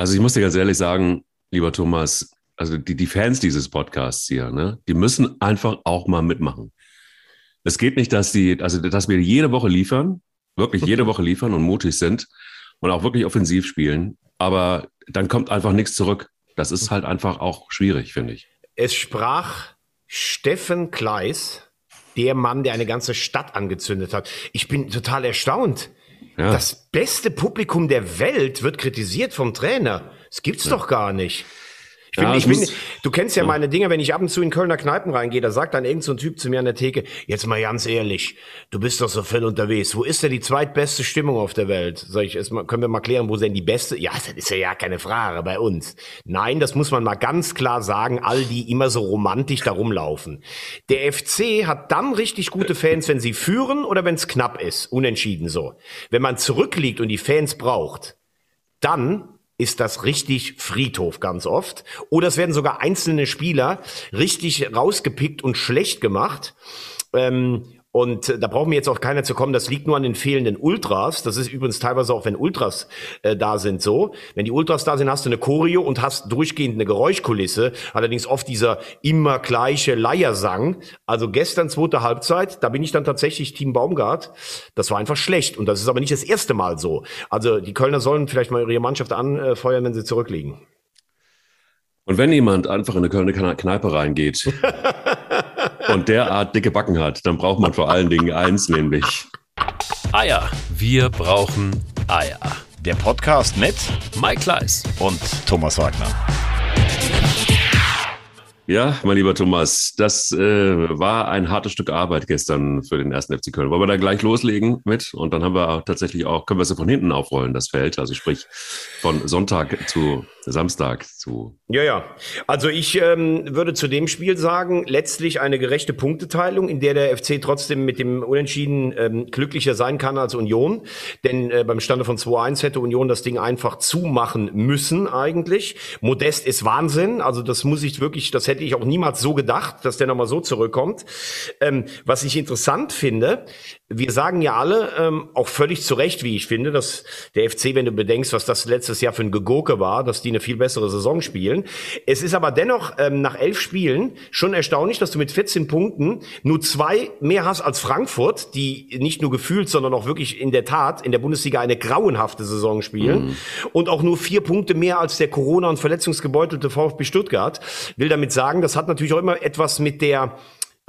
Also ich muss dir ganz ehrlich sagen, lieber Thomas, also die, die Fans dieses Podcasts hier, ne, die müssen einfach auch mal mitmachen. Es geht nicht, dass die, also dass wir jede Woche liefern, wirklich jede Woche liefern und mutig sind und auch wirklich offensiv spielen, aber dann kommt einfach nichts zurück. Das ist halt einfach auch schwierig, finde ich. Es sprach Steffen Kleis, der Mann, der eine ganze Stadt angezündet hat. Ich bin total erstaunt. Ja. Das beste Publikum der Welt wird kritisiert vom Trainer. Das gibt's ja. doch gar nicht. Ich bin, ja, ich bin, du kennst ja, ja, meine Dinge, wenn ich ab und zu in Kölner Kneipen reingehe, da sagt dann irgend so ein Typ zu mir an der Theke, jetzt mal ganz ehrlich, du bist doch so viel unterwegs. Wo ist denn die zweitbeste Stimmung auf der Welt? Sag ich, erstmal, können wir mal klären, wo denn die beste? Ja, das ist ja, ja keine Frage bei uns. Nein, das muss man mal ganz klar sagen, all die immer so romantisch da rumlaufen. Der FC hat dann richtig gute Fans, wenn sie führen oder wenn es knapp ist. Unentschieden so. Wenn man zurückliegt und die Fans braucht, dann ist das richtig Friedhof ganz oft. Oder es werden sogar einzelne Spieler richtig rausgepickt und schlecht gemacht. Ähm, und äh, da braucht mir jetzt auch keiner zu kommen, das liegt nur an den fehlenden Ultras. Das ist übrigens teilweise auch, wenn Ultras äh, da sind, so. Wenn die Ultras da sind, hast du eine Choreo und hast durchgehend eine Geräuschkulisse. Allerdings oft dieser immer gleiche Leiersang. Also gestern zweite Halbzeit, da bin ich dann tatsächlich Team Baumgart. Das war einfach schlecht. Und das ist aber nicht das erste Mal so. Also die Kölner sollen vielleicht mal ihre Mannschaft anfeuern, wenn sie zurückliegen. Und wenn jemand einfach in eine Kölner Kneipe reingeht und derart dicke Backen hat, dann braucht man vor allen Dingen eins, nämlich Eier. Wir brauchen Eier. Der Podcast mit Mike Kleiss und Thomas Wagner. Ja, mein lieber Thomas, das äh, war ein hartes Stück Arbeit gestern für den ersten FC Köln. Wollen wir da gleich loslegen mit? Und dann haben wir tatsächlich auch, können wir es von hinten aufrollen, das Feld. Also sprich von Sonntag zu Samstag zu. Ja, ja. Also ich ähm, würde zu dem Spiel sagen, letztlich eine gerechte Punkteteilung, in der der FC trotzdem mit dem Unentschieden ähm, glücklicher sein kann als Union. Denn äh, beim Stande von 2-1 hätte Union das Ding einfach zumachen müssen eigentlich. Modest ist Wahnsinn. Also das muss ich wirklich, das hätte ich auch niemals so gedacht, dass der nochmal so zurückkommt. Ähm, was ich interessant finde, wir sagen ja alle, ähm, auch völlig zu Recht, wie ich finde, dass der FC, wenn du bedenkst, was das letztes Jahr für ein Gegurke war, dass die eine viel bessere Saison spielen. Es ist aber dennoch ähm, nach elf Spielen schon erstaunlich, dass du mit 14 Punkten nur zwei mehr hast als Frankfurt, die nicht nur gefühlt, sondern auch wirklich in der Tat in der Bundesliga eine grauenhafte Saison spielen. Mhm. Und auch nur vier Punkte mehr als der Corona- und verletzungsgebeutelte VfB Stuttgart. Will damit sagen, das hat natürlich auch immer etwas mit der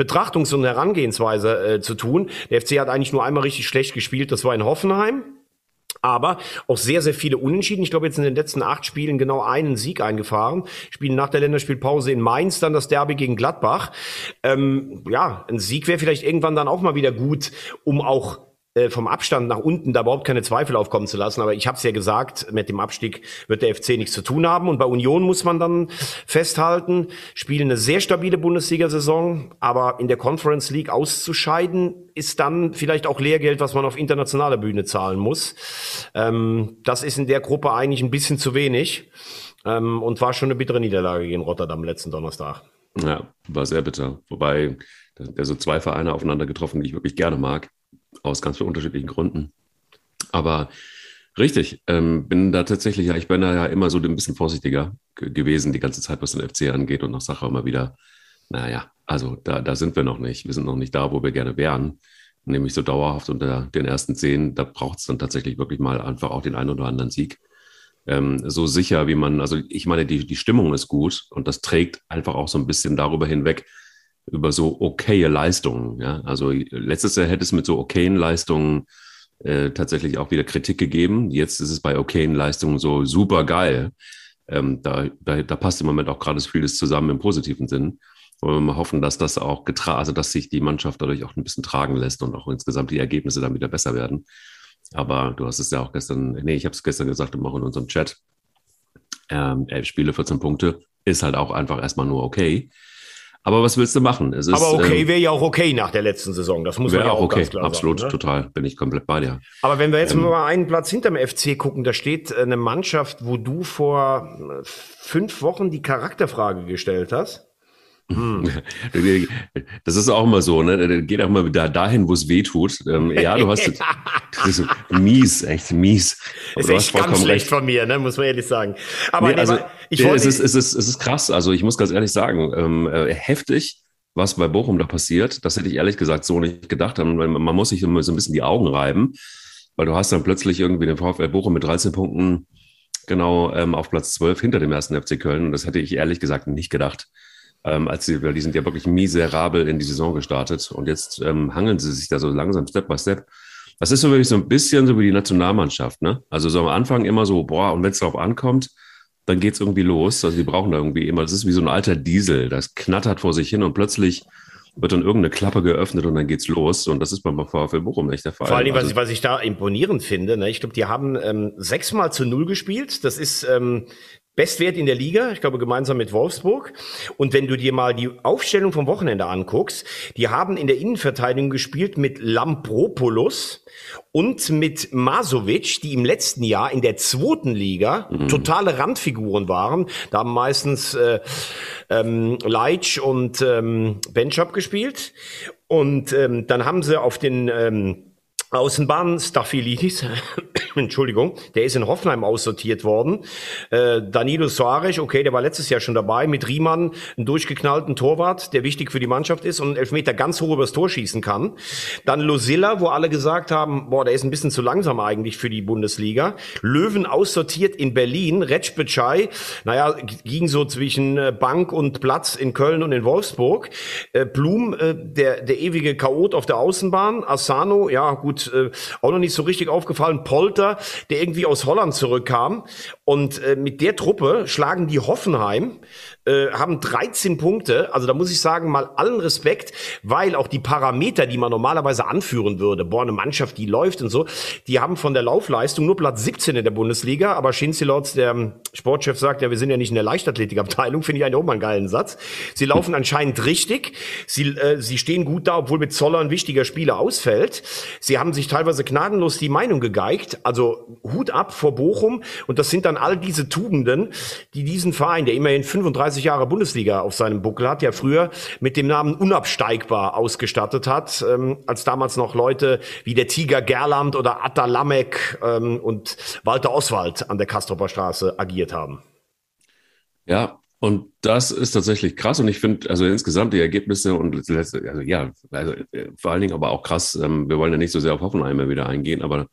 Betrachtungs- und Herangehensweise äh, zu tun. Der FC hat eigentlich nur einmal richtig schlecht gespielt, das war in Hoffenheim. Aber auch sehr, sehr viele Unentschieden. Ich glaube, jetzt in den letzten acht Spielen genau einen Sieg eingefahren. Spielen nach der Länderspielpause in Mainz dann das Derby gegen Gladbach. Ähm, ja, ein Sieg wäre vielleicht irgendwann dann auch mal wieder gut, um auch vom Abstand nach unten da überhaupt keine Zweifel aufkommen zu lassen. Aber ich habe es ja gesagt, mit dem Abstieg wird der FC nichts zu tun haben. Und bei Union muss man dann festhalten, spielen eine sehr stabile Bundesliga-Saison, aber in der Conference League auszuscheiden, ist dann vielleicht auch Lehrgeld, was man auf internationaler Bühne zahlen muss. Ähm, das ist in der Gruppe eigentlich ein bisschen zu wenig ähm, und war schon eine bittere Niederlage gegen Rotterdam letzten Donnerstag. Ja, war sehr bitter. Wobei, da sind ja so zwei Vereine aufeinander getroffen, die ich wirklich gerne mag aus ganz unterschiedlichen Gründen. Aber richtig, ähm, bin da tatsächlich, ja, ich bin da ja immer so ein bisschen vorsichtiger gewesen die ganze Zeit, was den FC angeht und nach Sache immer wieder, naja, also da, da sind wir noch nicht. Wir sind noch nicht da, wo wir gerne wären. Nämlich so dauerhaft unter den ersten zehn, da braucht es dann tatsächlich wirklich mal einfach auch den einen oder anderen Sieg. Ähm, so sicher, wie man, also ich meine, die, die Stimmung ist gut und das trägt einfach auch so ein bisschen darüber hinweg, über so okaye Leistungen. Ja? Also letztes Jahr hätte es mit so okayen Leistungen äh, tatsächlich auch wieder Kritik gegeben. Jetzt ist es bei okayen Leistungen so super geil. Ähm, da, da, da passt im Moment auch gerade vieles zusammen im positiven Sinn. Wollen wir mal hoffen, dass das auch getragen, also dass sich die Mannschaft dadurch auch ein bisschen tragen lässt und auch insgesamt die Ergebnisse dann wieder besser werden. Aber du hast es ja auch gestern, nee, ich habe es gestern gesagt, auch in unserem Chat. Ähm, elf Spiele, 14 Punkte, ist halt auch einfach erstmal nur okay. Aber was willst du machen? Ist, Aber okay ähm, wäre ja auch okay nach der letzten Saison. Das muss man ja auch okay. ganz klar Absolut, sagen. Absolut, ne? total. Bin ich komplett bei dir. Aber wenn wir jetzt ähm, mal einen Platz hinterm FC gucken, da steht eine Mannschaft, wo du vor fünf Wochen die Charakterfrage gestellt hast. Hm. Das ist auch immer so, ne? Geht auch mal da, dahin, wo es weh tut. Ähm, ja, du hast das mies, echt mies. Aber ist echt ganz schlecht recht. von mir, ne? muss man ehrlich sagen. Aber nee, also, ich wollte, es, ist, es, ist, es ist krass. Also ich muss ganz ehrlich sagen, ähm, äh, heftig, was bei Bochum da passiert. Das hätte ich ehrlich gesagt so nicht gedacht. Man muss sich immer so ein bisschen die Augen reiben, weil du hast dann plötzlich irgendwie den VfL Bochum mit 13 Punkten genau ähm, auf Platz 12 hinter dem ersten FC Köln. Und das hätte ich ehrlich gesagt nicht gedacht ähm, als sie, weil die sind ja wirklich miserabel in die Saison gestartet und jetzt ähm, hangeln sie sich da so langsam Step by Step. Das ist so wirklich so ein bisschen so wie die Nationalmannschaft, ne? Also so am Anfang immer so, boah, und wenn es darauf ankommt, dann geht's irgendwie los. Also die brauchen da irgendwie immer, das ist wie so ein alter Diesel, das knattert vor sich hin und plötzlich wird dann irgendeine Klappe geöffnet und dann geht's los. Und das ist beim VfL Bochum nicht der Fall. Vor allem, was, also, ich, was ich da imponierend finde, ne, ich glaube, die haben ähm, sechsmal zu null gespielt. Das ist ähm, Bestwert in der Liga, ich glaube gemeinsam mit Wolfsburg. Und wenn du dir mal die Aufstellung vom Wochenende anguckst, die haben in der Innenverteidigung gespielt mit Lampropoulos und mit Masovic, die im letzten Jahr in der zweiten Liga mhm. totale Randfiguren waren. Da haben meistens äh, ähm, Leitsch und ähm, Benchop gespielt. Und ähm, dann haben sie auf den ähm, Außenbahn Staphylidis, Entschuldigung, der ist in Hoffenheim aussortiert worden. Äh, Danilo Soares, okay, der war letztes Jahr schon dabei, mit Riemann, einen durchgeknallten Torwart, der wichtig für die Mannschaft ist und einen Elfmeter ganz hoch übers Tor schießen kann. Dann Losilla, wo alle gesagt haben, boah, der ist ein bisschen zu langsam eigentlich für die Bundesliga. Löwen aussortiert in Berlin, Retschbetschei, naja, ging so zwischen äh, Bank und Platz in Köln und in Wolfsburg. Äh, Blum, äh, der, der ewige Chaot auf der Außenbahn. Asano, ja gut, äh, auch noch nicht so richtig aufgefallen, Polter, der irgendwie aus Holland zurückkam. Und äh, mit der Truppe schlagen die Hoffenheim äh, haben 13 Punkte. Also da muss ich sagen, mal allen Respekt, weil auch die Parameter, die man normalerweise anführen würde, boah, eine Mannschaft, die läuft und so, die haben von der Laufleistung nur Platz 17 in der Bundesliga. Aber Schinzilotz, der Sportchef, sagt ja, wir sind ja nicht in der Leichtathletikabteilung, finde ich eigentlich auch mal einen geilen Satz. Sie laufen anscheinend richtig. Sie, äh, sie stehen gut da, obwohl mit Zoller ein wichtiger Spieler ausfällt. Sie haben sich teilweise gnadenlos die Meinung gegeigt. Also Hut ab vor Bochum. Und das sind dann all diese Tugenden, die diesen Verein, der immerhin 35 30 Jahre Bundesliga auf seinem Buckel hat, ja früher mit dem Namen unabsteigbar ausgestattet hat, ähm, als damals noch Leute wie der Tiger Gerland oder Atta Lamek ähm, und Walter Oswald an der Kastropper Straße agiert haben. Ja, und das ist tatsächlich krass. Und ich finde, also insgesamt die Ergebnisse und also ja, also äh, vor allen Dingen aber auch krass. Ähm, wir wollen ja nicht so sehr auf Hoffenheim mehr wieder eingehen, aber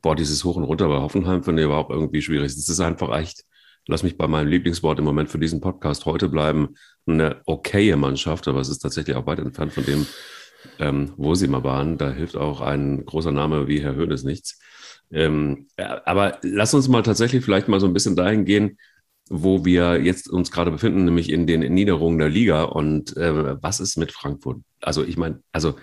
boah, dieses Hoch und Runter bei Hoffenheim finde ich überhaupt irgendwie schwierig. Es ist einfach echt lass mich bei meinem Lieblingswort im Moment für diesen Podcast heute bleiben, eine okaye Mannschaft, aber es ist tatsächlich auch weit entfernt von dem, ähm, wo sie mal waren. Da hilft auch ein großer Name wie Herr Höhnes nichts. Ähm, aber lass uns mal tatsächlich vielleicht mal so ein bisschen dahin gehen, wo wir jetzt uns gerade befinden, nämlich in den Niederungen der Liga. Und äh, was ist mit Frankfurt? Also ich meine, also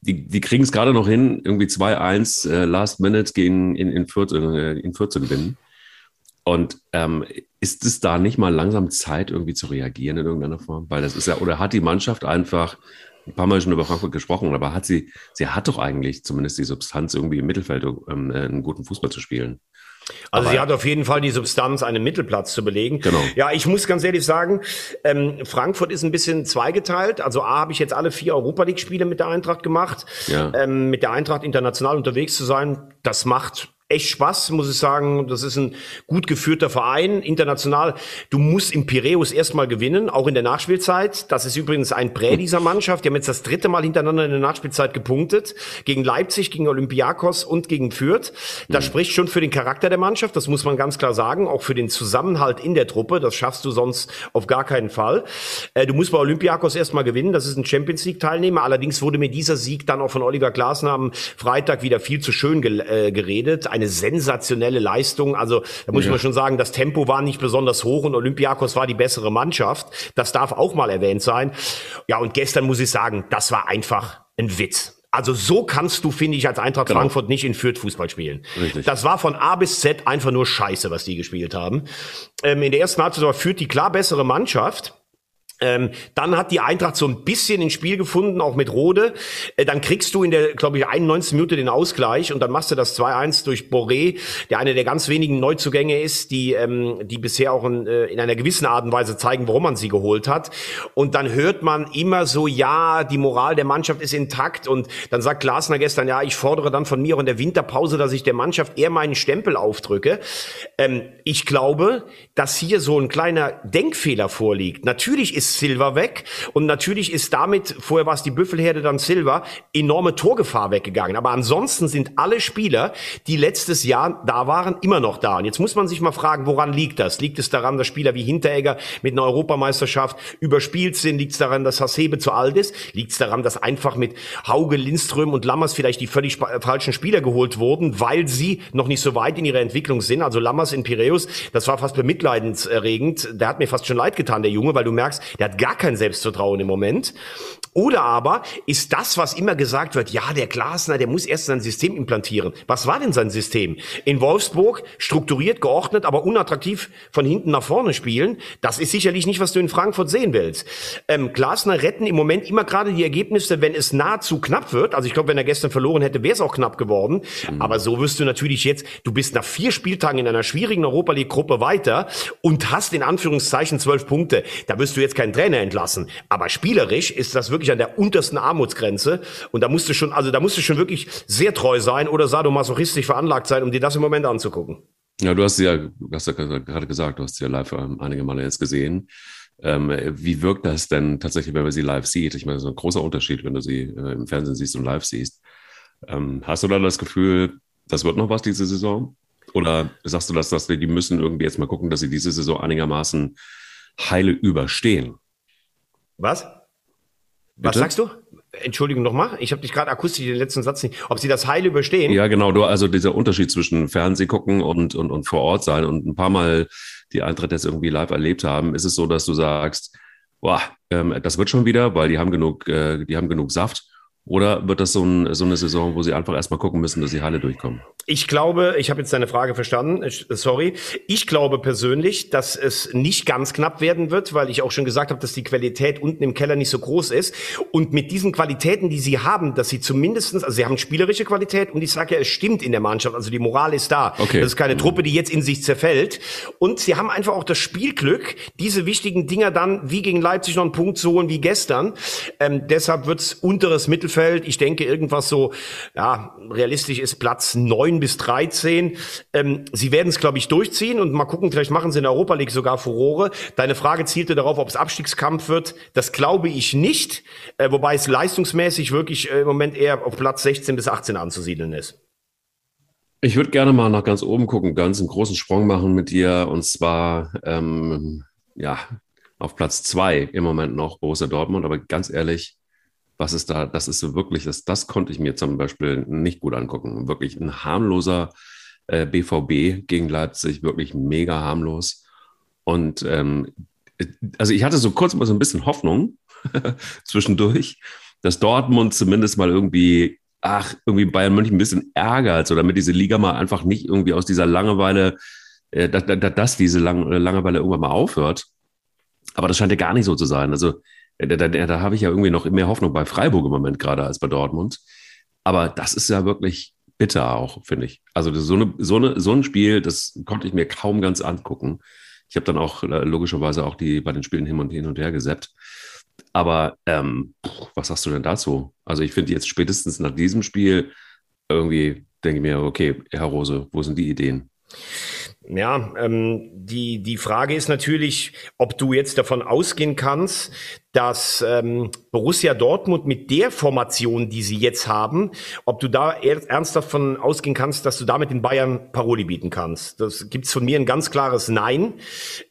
die, die kriegen es gerade noch hin, irgendwie 2-1 äh, Last Minute gegen in, in, Fürth, äh, in Fürth zu gewinnen. Und ähm, ist es da nicht mal langsam Zeit, irgendwie zu reagieren in irgendeiner Form? Weil das ist ja, oder hat die Mannschaft einfach, ein paar Mal schon über Frankfurt gesprochen, aber hat sie, sie hat doch eigentlich zumindest die Substanz, irgendwie im Mittelfeld ähm, einen guten Fußball zu spielen. Also Aber sie hat auf jeden Fall die Substanz, einen Mittelplatz zu belegen. Genau. Ja, ich muss ganz ehrlich sagen, ähm, Frankfurt ist ein bisschen zweigeteilt. Also A habe ich jetzt alle vier Europa League-Spiele mit der Eintracht gemacht. Ja. Ähm, mit der Eintracht international unterwegs zu sein, das macht echt Spaß, muss ich sagen. Das ist ein gut geführter Verein, international. Du musst im Piräus erstmal gewinnen, auch in der Nachspielzeit. Das ist übrigens ein Prä dieser Mannschaft. Die haben jetzt das dritte Mal hintereinander in der Nachspielzeit gepunktet. Gegen Leipzig, gegen Olympiakos und gegen Fürth. Das mhm. spricht schon für den Charakter der Mannschaft. Das muss man ganz klar sagen. Auch für den Zusammenhalt in der Truppe. Das schaffst du sonst auf gar keinen Fall. Äh, du musst bei Olympiakos erstmal gewinnen. Das ist ein Champions League Teilnehmer. Allerdings wurde mir dieser Sieg dann auch von Oliver Glasner am Freitag wieder viel zu schön äh, geredet eine sensationelle Leistung. Also da muss ja. man schon sagen, das Tempo war nicht besonders hoch und Olympiakos war die bessere Mannschaft. Das darf auch mal erwähnt sein. Ja, und gestern muss ich sagen, das war einfach ein Witz. Also so kannst du, finde ich, als Eintracht genau. Frankfurt nicht in Fürth Fußball spielen. Richtig. Das war von A bis Z einfach nur Scheiße, was die gespielt haben. Ähm, in der ersten Halbzeit war Fürth die klar bessere Mannschaft. Ähm, dann hat die Eintracht so ein bisschen ins Spiel gefunden, auch mit Rode. Äh, dann kriegst du in der, glaube ich, 91. Minute den Ausgleich und dann machst du das 2-1 durch Boré, der eine der ganz wenigen Neuzugänge ist, die, ähm, die bisher auch in, äh, in einer gewissen Art und Weise zeigen, warum man sie geholt hat. Und dann hört man immer so, ja, die Moral der Mannschaft ist intakt und dann sagt Glasner gestern, ja, ich fordere dann von mir auch in der Winterpause, dass ich der Mannschaft eher meinen Stempel aufdrücke. Ähm, ich glaube, dass hier so ein kleiner Denkfehler vorliegt. Natürlich ist Silva weg und natürlich ist damit, vorher war es die Büffelherde, dann Silva, enorme Torgefahr weggegangen. Aber ansonsten sind alle Spieler, die letztes Jahr da waren, immer noch da. Und jetzt muss man sich mal fragen, woran liegt das? Liegt es daran, dass Spieler wie Hinteregger mit einer Europameisterschaft überspielt sind? Liegt es daran, dass Hasebe zu alt ist? Liegt es daran, dass einfach mit Hauge, Lindström und Lammers vielleicht die völlig falschen Spieler geholt wurden, weil sie noch nicht so weit in ihrer Entwicklung sind? Also Lammers in Piräus, das war fast bemitleidenserregend. Der hat mir fast schon leid getan, der Junge, weil du merkst, der hat gar kein Selbstvertrauen im Moment. Oder aber ist das, was immer gesagt wird, ja, der Glasner, der muss erst sein System implantieren. Was war denn sein System? In Wolfsburg strukturiert, geordnet, aber unattraktiv von hinten nach vorne spielen. Das ist sicherlich nicht, was du in Frankfurt sehen willst. Ähm, Glasner retten im Moment immer gerade die Ergebnisse, wenn es nahezu knapp wird. Also ich glaube, wenn er gestern verloren hätte, wäre es auch knapp geworden. Mhm. Aber so wirst du natürlich jetzt, du bist nach vier Spieltagen in einer schwierigen Europa League Gruppe weiter und hast in Anführungszeichen zwölf Punkte. Da wirst du jetzt keinen Trainer entlassen. Aber spielerisch ist das wirklich an der untersten Armutsgrenze. Und da musst du schon, also da musst du schon wirklich sehr treu sein oder sadomasochistisch veranlagt sein, um dir das im Moment anzugucken. Ja, du hast ja, hast ja gerade gesagt, du hast sie ja live ähm, einige Male jetzt gesehen. Ähm, wie wirkt das denn tatsächlich, wenn man sie live sieht? Ich meine, das ist ein großer Unterschied, wenn du sie äh, im Fernsehen siehst und live siehst. Ähm, hast du da das Gefühl, das wird noch was diese Saison? Oder sagst du, dass, dass die müssen irgendwie jetzt mal gucken, dass sie diese Saison einigermaßen heile überstehen? Was? Bitte? Was sagst du? Entschuldigung nochmal, ich habe dich gerade akustisch den letzten Satz nicht. Ob sie das heil überstehen? Ja, genau. Du, also dieser Unterschied zwischen Fernsehgucken und, und, und vor Ort sein und ein paar Mal die Eintritt jetzt irgendwie live erlebt haben, ist es so, dass du sagst, boah, ähm, das wird schon wieder, weil die haben genug, äh, die haben genug Saft. Oder wird das so, ein, so eine Saison, wo sie einfach erstmal gucken müssen, dass sie Halle durchkommen? Ich glaube, ich habe jetzt deine Frage verstanden, sorry. Ich glaube persönlich, dass es nicht ganz knapp werden wird, weil ich auch schon gesagt habe, dass die Qualität unten im Keller nicht so groß ist. Und mit diesen Qualitäten, die sie haben, dass sie zumindestens, also sie haben spielerische Qualität und ich sage ja, es stimmt in der Mannschaft, also die Moral ist da. Okay. Das ist keine. Truppe, die jetzt in sich zerfällt. Und sie haben einfach auch das Spielglück, diese wichtigen Dinger dann wie gegen Leipzig noch einen Punkt zu holen wie gestern. Ähm, deshalb wird's unteres Mittelfeld Mittelfeld. Ich denke, irgendwas so, ja, realistisch ist Platz neun bis dreizehn. Ähm, sie werden es, glaube ich, durchziehen und mal gucken, vielleicht machen sie in der Europa League sogar Furore. Deine Frage zielte darauf, ob es Abstiegskampf wird. Das glaube ich nicht, äh, wobei es leistungsmäßig wirklich äh, im Moment eher auf Platz 16 bis 18 anzusiedeln ist. Ich würde gerne mal nach ganz oben gucken, ganz einen großen Sprung machen mit dir und zwar ähm, ja auf Platz zwei im Moment noch Borussia Dortmund, aber ganz ehrlich, was ist da, das ist so wirklich, das, das konnte ich mir zum Beispiel nicht gut angucken. Wirklich ein harmloser äh, BVB gegen Leipzig, wirklich mega harmlos. Und ähm, also ich hatte so kurz mal so ein bisschen Hoffnung zwischendurch, dass Dortmund zumindest mal irgendwie, ach, irgendwie Bayern München ein bisschen ärgert, so damit diese Liga mal einfach nicht irgendwie aus dieser Langeweile, äh, dass, dass diese Lang Langeweile irgendwann mal aufhört. Aber das scheint ja gar nicht so zu sein. Also da, da, da habe ich ja irgendwie noch mehr Hoffnung bei Freiburg im Moment gerade als bei Dortmund. Aber das ist ja wirklich bitter auch, finde ich. Also so, eine, so, eine, so ein Spiel, das konnte ich mir kaum ganz angucken. Ich habe dann auch äh, logischerweise auch die bei den Spielen hin und hin und her gesetzt. Aber ähm, was sagst du denn dazu? Also ich finde jetzt spätestens nach diesem Spiel irgendwie denke ich mir, okay, Herr Rose, wo sind die Ideen? Ja, ähm, die, die Frage ist natürlich, ob du jetzt davon ausgehen kannst, dass ähm, Borussia Dortmund mit der Formation, die sie jetzt haben, ob du da ernsthaft davon ausgehen kannst, dass du damit den Bayern Paroli bieten kannst. Das gibt's von mir ein ganz klares Nein.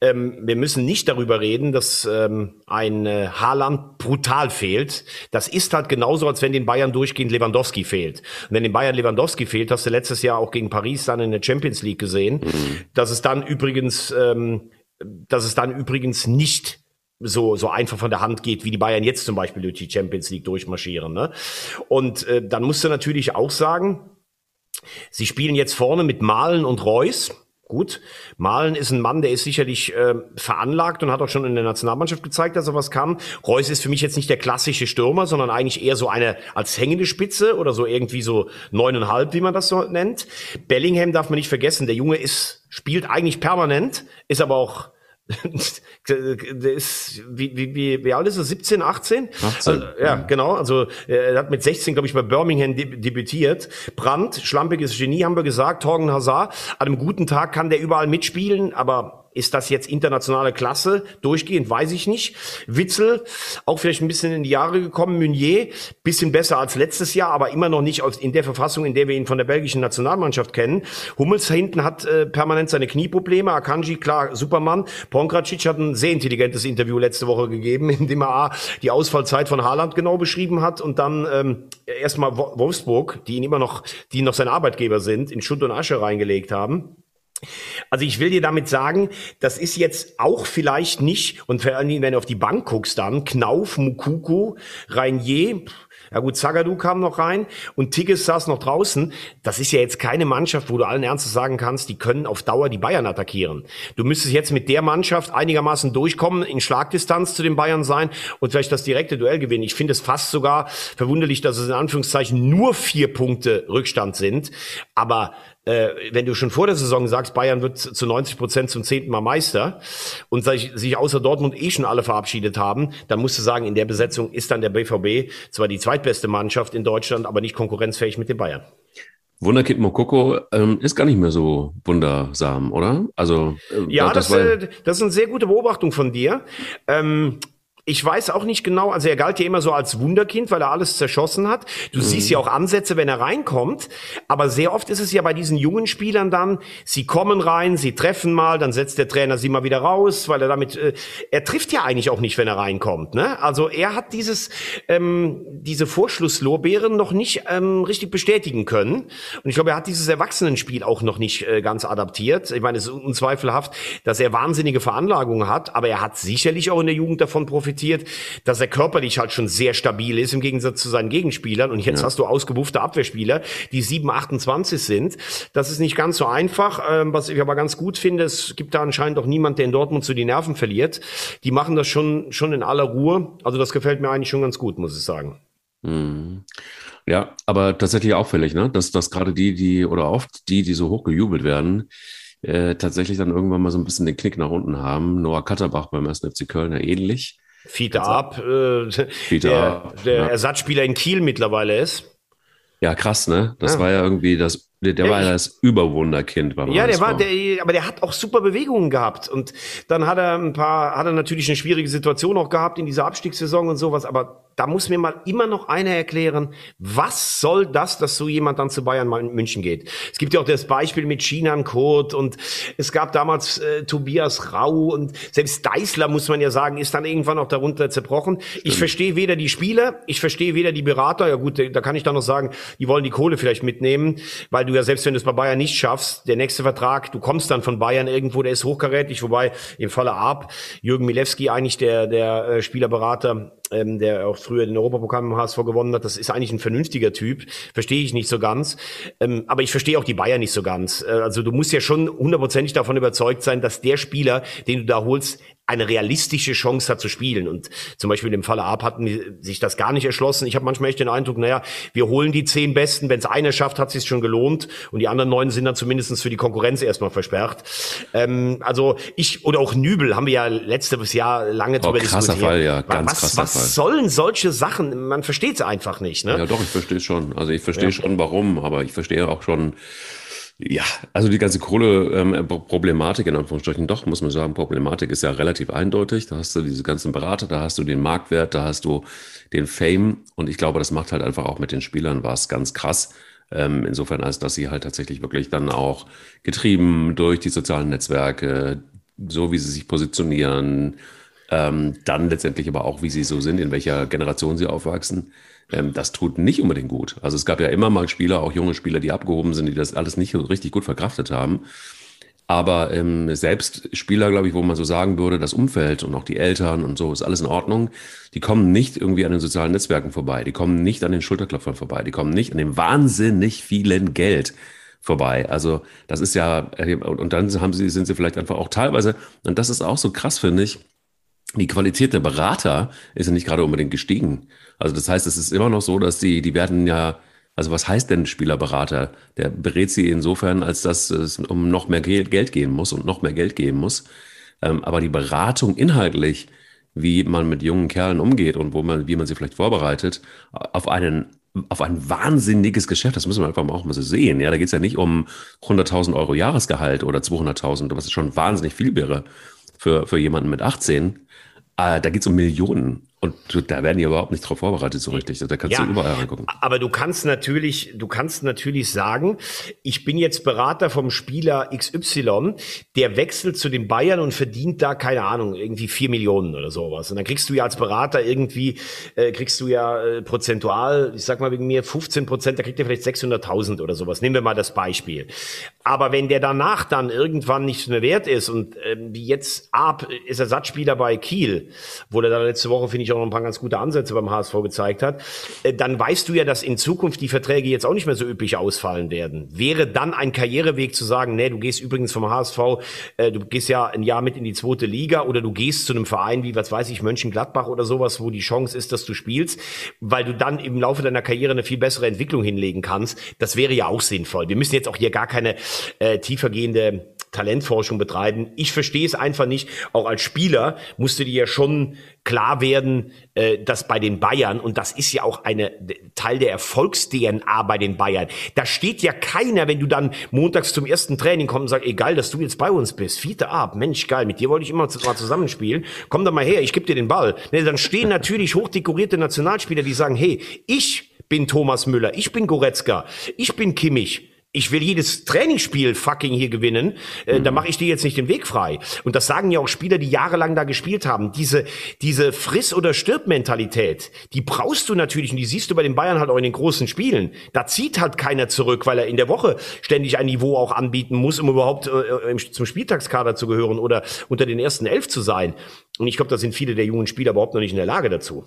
Ähm, wir müssen nicht darüber reden, dass ähm, ein äh, Haaland brutal fehlt. Das ist halt genauso, als wenn den Bayern durchgehend Lewandowski fehlt. Und wenn den Bayern Lewandowski fehlt, hast du letztes Jahr auch gegen Paris dann in der Champions League gesehen, mhm. Dass es dann übrigens, ähm, dass es dann übrigens nicht so, so einfach von der Hand geht, wie die Bayern jetzt zum Beispiel durch die Champions League durchmarschieren. Ne? Und äh, dann musst du natürlich auch sagen, sie spielen jetzt vorne mit Malen und Reus. Gut, Malen ist ein Mann, der ist sicherlich äh, veranlagt und hat auch schon in der Nationalmannschaft gezeigt, dass er was kann. Reus ist für mich jetzt nicht der klassische Stürmer, sondern eigentlich eher so eine als hängende Spitze oder so irgendwie so neuneinhalb, wie man das so nennt. Bellingham darf man nicht vergessen, der Junge ist spielt eigentlich permanent, ist aber auch der ist, wie, wie, wie, wie alt ist er? 17, 18? 18. Also, ja, genau. Also er hat mit 16, glaube ich, bei Birmingham debütiert. Brandt, schlampiges Genie, haben wir gesagt. Torgen Hazard. An einem guten Tag kann der überall mitspielen, aber ist das jetzt internationale Klasse? Durchgehend weiß ich nicht. Witzel, auch vielleicht ein bisschen in die Jahre gekommen. Meunier, bisschen besser als letztes Jahr, aber immer noch nicht in der Verfassung, in der wir ihn von der belgischen Nationalmannschaft kennen. Hummels hinten hat äh, permanent seine Knieprobleme. Akanji, klar, Supermann. Pongracic hat ein sehr intelligentes Interview letzte Woche gegeben, in dem er die Ausfallzeit von Haaland genau beschrieben hat und dann ähm, erstmal Wolfsburg, die ihn immer noch, die noch sein Arbeitgeber sind, in Schutt und Asche reingelegt haben. Also ich will dir damit sagen, das ist jetzt auch vielleicht nicht, und vor allem, wenn du auf die Bank guckst dann, Knauf, Mukuku, Reinier, ja gut, Zagadou kam noch rein und Tigges saß noch draußen. Das ist ja jetzt keine Mannschaft, wo du allen Ernstes sagen kannst, die können auf Dauer die Bayern attackieren. Du müsstest jetzt mit der Mannschaft einigermaßen durchkommen, in Schlagdistanz zu den Bayern sein und vielleicht das direkte Duell gewinnen. Ich finde es fast sogar verwunderlich, dass es in Anführungszeichen nur vier Punkte Rückstand sind. Aber äh, wenn du schon vor der Saison sagst, Bayern wird zu 90 Prozent zum zehnten Mal Meister und sich, außer Dortmund eh schon alle verabschiedet haben, dann musst du sagen, in der Besetzung ist dann der BVB zwar die zweitbeste Mannschaft in Deutschland, aber nicht konkurrenzfähig mit den Bayern. Wunderkind Mokoko ähm, ist gar nicht mehr so wundersam, oder? Also äh, ja, das, das, äh, das ist eine sehr gute Beobachtung von dir. Ähm, ich weiß auch nicht genau, also er galt ja immer so als Wunderkind, weil er alles zerschossen hat. Du mhm. siehst ja auch Ansätze, wenn er reinkommt. Aber sehr oft ist es ja bei diesen jungen Spielern dann, sie kommen rein, sie treffen mal, dann setzt der Trainer sie mal wieder raus, weil er damit, äh, er trifft ja eigentlich auch nicht, wenn er reinkommt. Ne? Also er hat dieses, ähm, diese Vorschlusslorbeeren noch nicht ähm, richtig bestätigen können. Und ich glaube, er hat dieses Erwachsenenspiel auch noch nicht äh, ganz adaptiert. Ich meine, es ist unzweifelhaft, dass er wahnsinnige Veranlagungen hat, aber er hat sicherlich auch in der Jugend davon profitiert, profitiert, dass er körperlich halt schon sehr stabil ist im Gegensatz zu seinen Gegenspielern. Und jetzt ja. hast du ausgebuffte Abwehrspieler, die 7, 28 sind. Das ist nicht ganz so einfach. Ähm, was ich aber ganz gut finde, es gibt da anscheinend auch niemand, der in Dortmund so die Nerven verliert. Die machen das schon, schon in aller Ruhe. Also das gefällt mir eigentlich schon ganz gut, muss ich sagen. Mhm. Ja, aber tatsächlich auffällig, ne? dass, dass gerade die, die oder oft die, die so hoch gejubelt werden, äh, tatsächlich dann irgendwann mal so ein bisschen den Knick nach unten haben. Noah Katterbach beim 1. FC Köln ja ähnlich. Fiete ab, äh, Fiete der, ab, der ja. Ersatzspieler in Kiel mittlerweile ist. Ja, krass, ne? Das ja. war ja irgendwie das, der, der war ja das Überwunderkind beim Ja, der war, der, aber der hat auch super Bewegungen gehabt. Und dann hat er ein paar, hat er natürlich eine schwierige Situation auch gehabt in dieser Abstiegssaison und sowas, aber da muss mir mal immer noch einer erklären, was soll das, dass so jemand dann zu Bayern München geht. Es gibt ja auch das Beispiel mit Chinan Kurt und es gab damals äh, Tobias Rau und selbst Deißler, muss man ja sagen, ist dann irgendwann auch darunter zerbrochen. Ich verstehe weder die Spieler, ich verstehe weder die Berater, ja gut, da kann ich dann noch sagen, die wollen die Kohle vielleicht mitnehmen, weil du ja selbst wenn du es bei Bayern nicht schaffst, der nächste Vertrag, du kommst dann von Bayern irgendwo, der ist hochkarätig, wobei im Falle Ab, Jürgen Milewski eigentlich der, der äh, Spielerberater ähm, der auch früher den Europapokal im HSV gewonnen hat, das ist eigentlich ein vernünftiger Typ. Verstehe ich nicht so ganz. Ähm, aber ich verstehe auch die Bayern nicht so ganz. Äh, also du musst ja schon hundertprozentig davon überzeugt sein, dass der Spieler, den du da holst, eine realistische Chance hat zu spielen. Und zum Beispiel im Falle Ab hatten sich das gar nicht erschlossen. Ich habe manchmal echt den Eindruck, naja, wir holen die zehn Besten. Wenn es einer schafft, hat es sich schon gelohnt. Und die anderen neun sind dann zumindest für die Konkurrenz erstmal versperrt. Ähm, also ich, oder auch Nübel haben wir ja letztes Jahr lange oh, drüber krasser diskutiert. Fall, ja, ganz was, krasser was Fall. sollen solche Sachen? Man versteht es einfach nicht. Ne? Ja, doch, ich verstehe schon. Also ich verstehe ja. schon, warum, aber ich verstehe auch schon, ja, also die ganze Kohle-Problematik, ähm, in Anführungsstrichen, doch, muss man sagen, Problematik ist ja relativ eindeutig. Da hast du diese ganzen Berater, da hast du den Marktwert, da hast du den Fame. Und ich glaube, das macht halt einfach auch mit den Spielern was ganz krass. Ähm, insofern, als dass sie halt tatsächlich wirklich dann auch getrieben durch die sozialen Netzwerke, so wie sie sich positionieren, ähm, dann letztendlich aber auch, wie sie so sind, in welcher Generation sie aufwachsen, ähm, das tut nicht unbedingt gut. Also es gab ja immer mal Spieler, auch junge Spieler, die abgehoben sind, die das alles nicht richtig gut verkraftet haben. Aber ähm, selbst Spieler, glaube ich, wo man so sagen würde, das Umfeld und auch die Eltern und so ist alles in Ordnung. Die kommen nicht irgendwie an den sozialen Netzwerken vorbei. Die kommen nicht an den Schulterklopfern vorbei. Die kommen nicht an dem wahnsinnig vielen Geld, vorbei. Also das ist ja, äh, und dann haben sie, sind sie vielleicht einfach auch teilweise, und das ist auch so krass, finde ich, die Qualität der Berater ist ja nicht gerade unbedingt gestiegen. Also das heißt, es ist immer noch so, dass die, die werden ja, also was heißt denn Spielerberater? Der berät sie insofern, als dass es um noch mehr Geld gehen muss und noch mehr Geld geben muss. Ähm, aber die Beratung inhaltlich, wie man mit jungen Kerlen umgeht und wo man, wie man sie vielleicht vorbereitet, auf einen auf ein wahnsinniges Geschäft, das müssen wir einfach auch mal so sehen. Ja, da geht es ja nicht um 100.000 Euro Jahresgehalt oder 200.000, was schon wahnsinnig viel wäre für, für jemanden mit 18. Äh, da geht es um Millionen. Und da werden die überhaupt nicht drauf vorbereitet so richtig. Da kannst ja, du überall reingucken. Aber du kannst natürlich, du kannst natürlich sagen, ich bin jetzt Berater vom Spieler XY, der wechselt zu den Bayern und verdient da, keine Ahnung, irgendwie vier Millionen oder sowas. Und dann kriegst du ja als Berater irgendwie, äh, kriegst du ja äh, prozentual, ich sag mal wegen mir 15 Prozent, da kriegt er vielleicht 600.000 oder sowas. Nehmen wir mal das Beispiel. Aber wenn der danach dann irgendwann nichts mehr wert ist und ähm, wie jetzt Ab ist Ersatzspieler bei Kiel, wo der da letzte Woche, finde ich, auch noch ein paar ganz gute Ansätze beim HSV gezeigt hat, äh, dann weißt du ja, dass in Zukunft die Verträge jetzt auch nicht mehr so üppig ausfallen werden. Wäre dann ein Karriereweg zu sagen, nee, du gehst übrigens vom HSV, äh, du gehst ja ein Jahr mit in die zweite Liga oder du gehst zu einem Verein wie, was weiß ich, Mönchengladbach oder sowas, wo die Chance ist, dass du spielst, weil du dann im Laufe deiner Karriere eine viel bessere Entwicklung hinlegen kannst. Das wäre ja auch sinnvoll. Wir müssen jetzt auch hier gar keine äh, tiefergehende Talentforschung betreiben. Ich verstehe es einfach nicht. Auch als Spieler musste dir ja schon klar werden, äh, dass bei den Bayern, und das ist ja auch eine Teil der Erfolgs-DNA bei den Bayern, da steht ja keiner, wenn du dann montags zum ersten Training kommst und sagst, egal, dass du jetzt bei uns bist. Fiete ab, Mensch, geil, mit dir wollte ich immer mal zusammenspielen. Komm doch mal her, ich gebe dir den Ball. Nee, dann stehen natürlich hochdekorierte Nationalspieler, die sagen, hey, ich bin Thomas Müller, ich bin Goretzka, ich bin Kimmich ich will jedes Trainingsspiel fucking hier gewinnen, äh, mhm. da mache ich dir jetzt nicht den Weg frei. Und das sagen ja auch Spieler, die jahrelang da gespielt haben. Diese, diese Friss- oder Stirb-Mentalität, die brauchst du natürlich und die siehst du bei den Bayern halt auch in den großen Spielen. Da zieht halt keiner zurück, weil er in der Woche ständig ein Niveau auch anbieten muss, um überhaupt äh, äh zum Spieltagskader zu gehören oder unter den ersten elf zu sein. Und ich glaube, da sind viele der jungen Spieler überhaupt noch nicht in der Lage dazu.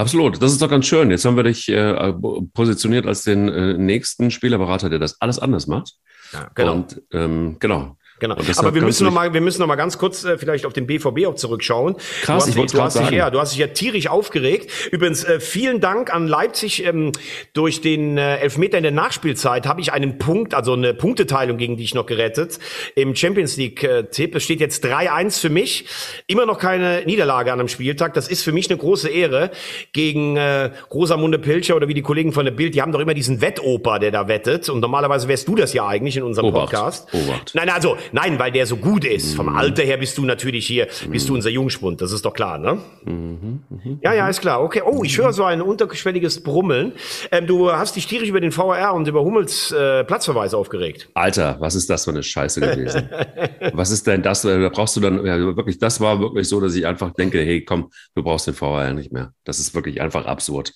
Absolut, das ist doch ganz schön. Jetzt haben wir dich äh, positioniert als den äh, nächsten Spielerberater, der das alles anders macht. Ja, genau. Und ähm, genau. Genau. Aber wir müssen noch mal, wir müssen noch mal ganz kurz äh, vielleicht auf den BVB auch zurückschauen. Krass, du hast, ich du hast dich, ja, du hast dich ja tierisch aufgeregt. Übrigens äh, vielen Dank an Leipzig. Ähm, durch den äh, Elfmeter in der Nachspielzeit habe ich einen Punkt, also eine Punkteteilung gegen dich noch gerettet im Champions League äh, Tipp. Es steht jetzt 3-1 für mich. Immer noch keine Niederlage an einem Spieltag. Das ist für mich eine große Ehre gegen äh, Rosamunde Pilcher oder wie die Kollegen von der Bild. Die haben doch immer diesen Wettoper, der da wettet. Und normalerweise wärst du das ja eigentlich in unserem Obacht. Podcast. Obacht. Nein, also Nein, weil der so gut ist. Vom mhm. Alter her bist du natürlich hier, bist du mhm. unser Jungspund. Das ist doch klar, ne? Mhm, ja, ja, ist klar. Okay. Oh, ich höre so ein unterschwelliges Brummeln. Ähm, du hast dich tierisch über den VAR und über Hummels äh, Platzverweis aufgeregt. Alter, was ist das für eine Scheiße gewesen? was ist denn das? Da brauchst du dann ja, wirklich, das war wirklich so, dass ich einfach denke, hey, komm, du brauchst den VAR nicht mehr. Das ist wirklich einfach absurd.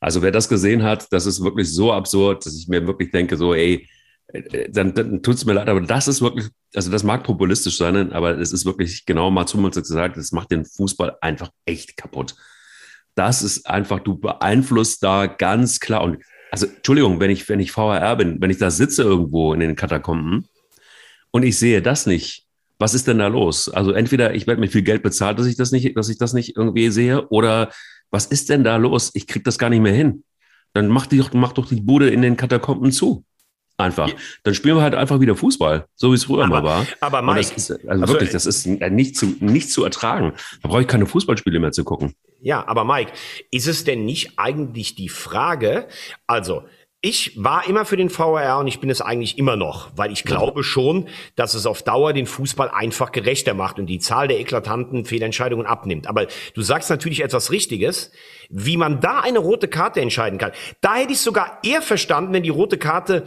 Also wer das gesehen hat, das ist wirklich so absurd, dass ich mir wirklich denke, so, ey, äh, dann, dann tut es mir leid, aber das ist wirklich, also das mag populistisch sein, aber es ist wirklich genau mal zu gesagt, das macht den Fußball einfach echt kaputt. Das ist einfach, du beeinflusst da ganz klar und also Entschuldigung, wenn ich, wenn ich VHR bin, wenn ich da sitze irgendwo in den Katakomben und ich sehe das nicht, was ist denn da los? Also entweder ich werde mir viel Geld bezahlt, dass ich das nicht, dass ich das nicht irgendwie sehe, oder was ist denn da los? Ich krieg das gar nicht mehr hin. Dann mach, die, mach doch die Bude in den Katakomben zu. Einfach. Dann spielen wir halt einfach wieder Fußball, so wie es früher aber, mal war. Aber Mike, das ist, also, also, wirklich, das ist nicht zu, nicht zu ertragen. Da brauche ich keine Fußballspiele mehr zu gucken. Ja, aber Mike, ist es denn nicht eigentlich die Frage, also ich war immer für den VAR und ich bin es eigentlich immer noch, weil ich glaube schon, dass es auf Dauer den Fußball einfach gerechter macht und die Zahl der eklatanten Fehlentscheidungen abnimmt. Aber du sagst natürlich etwas Richtiges, wie man da eine rote Karte entscheiden kann. Da hätte ich sogar eher verstanden, wenn die rote Karte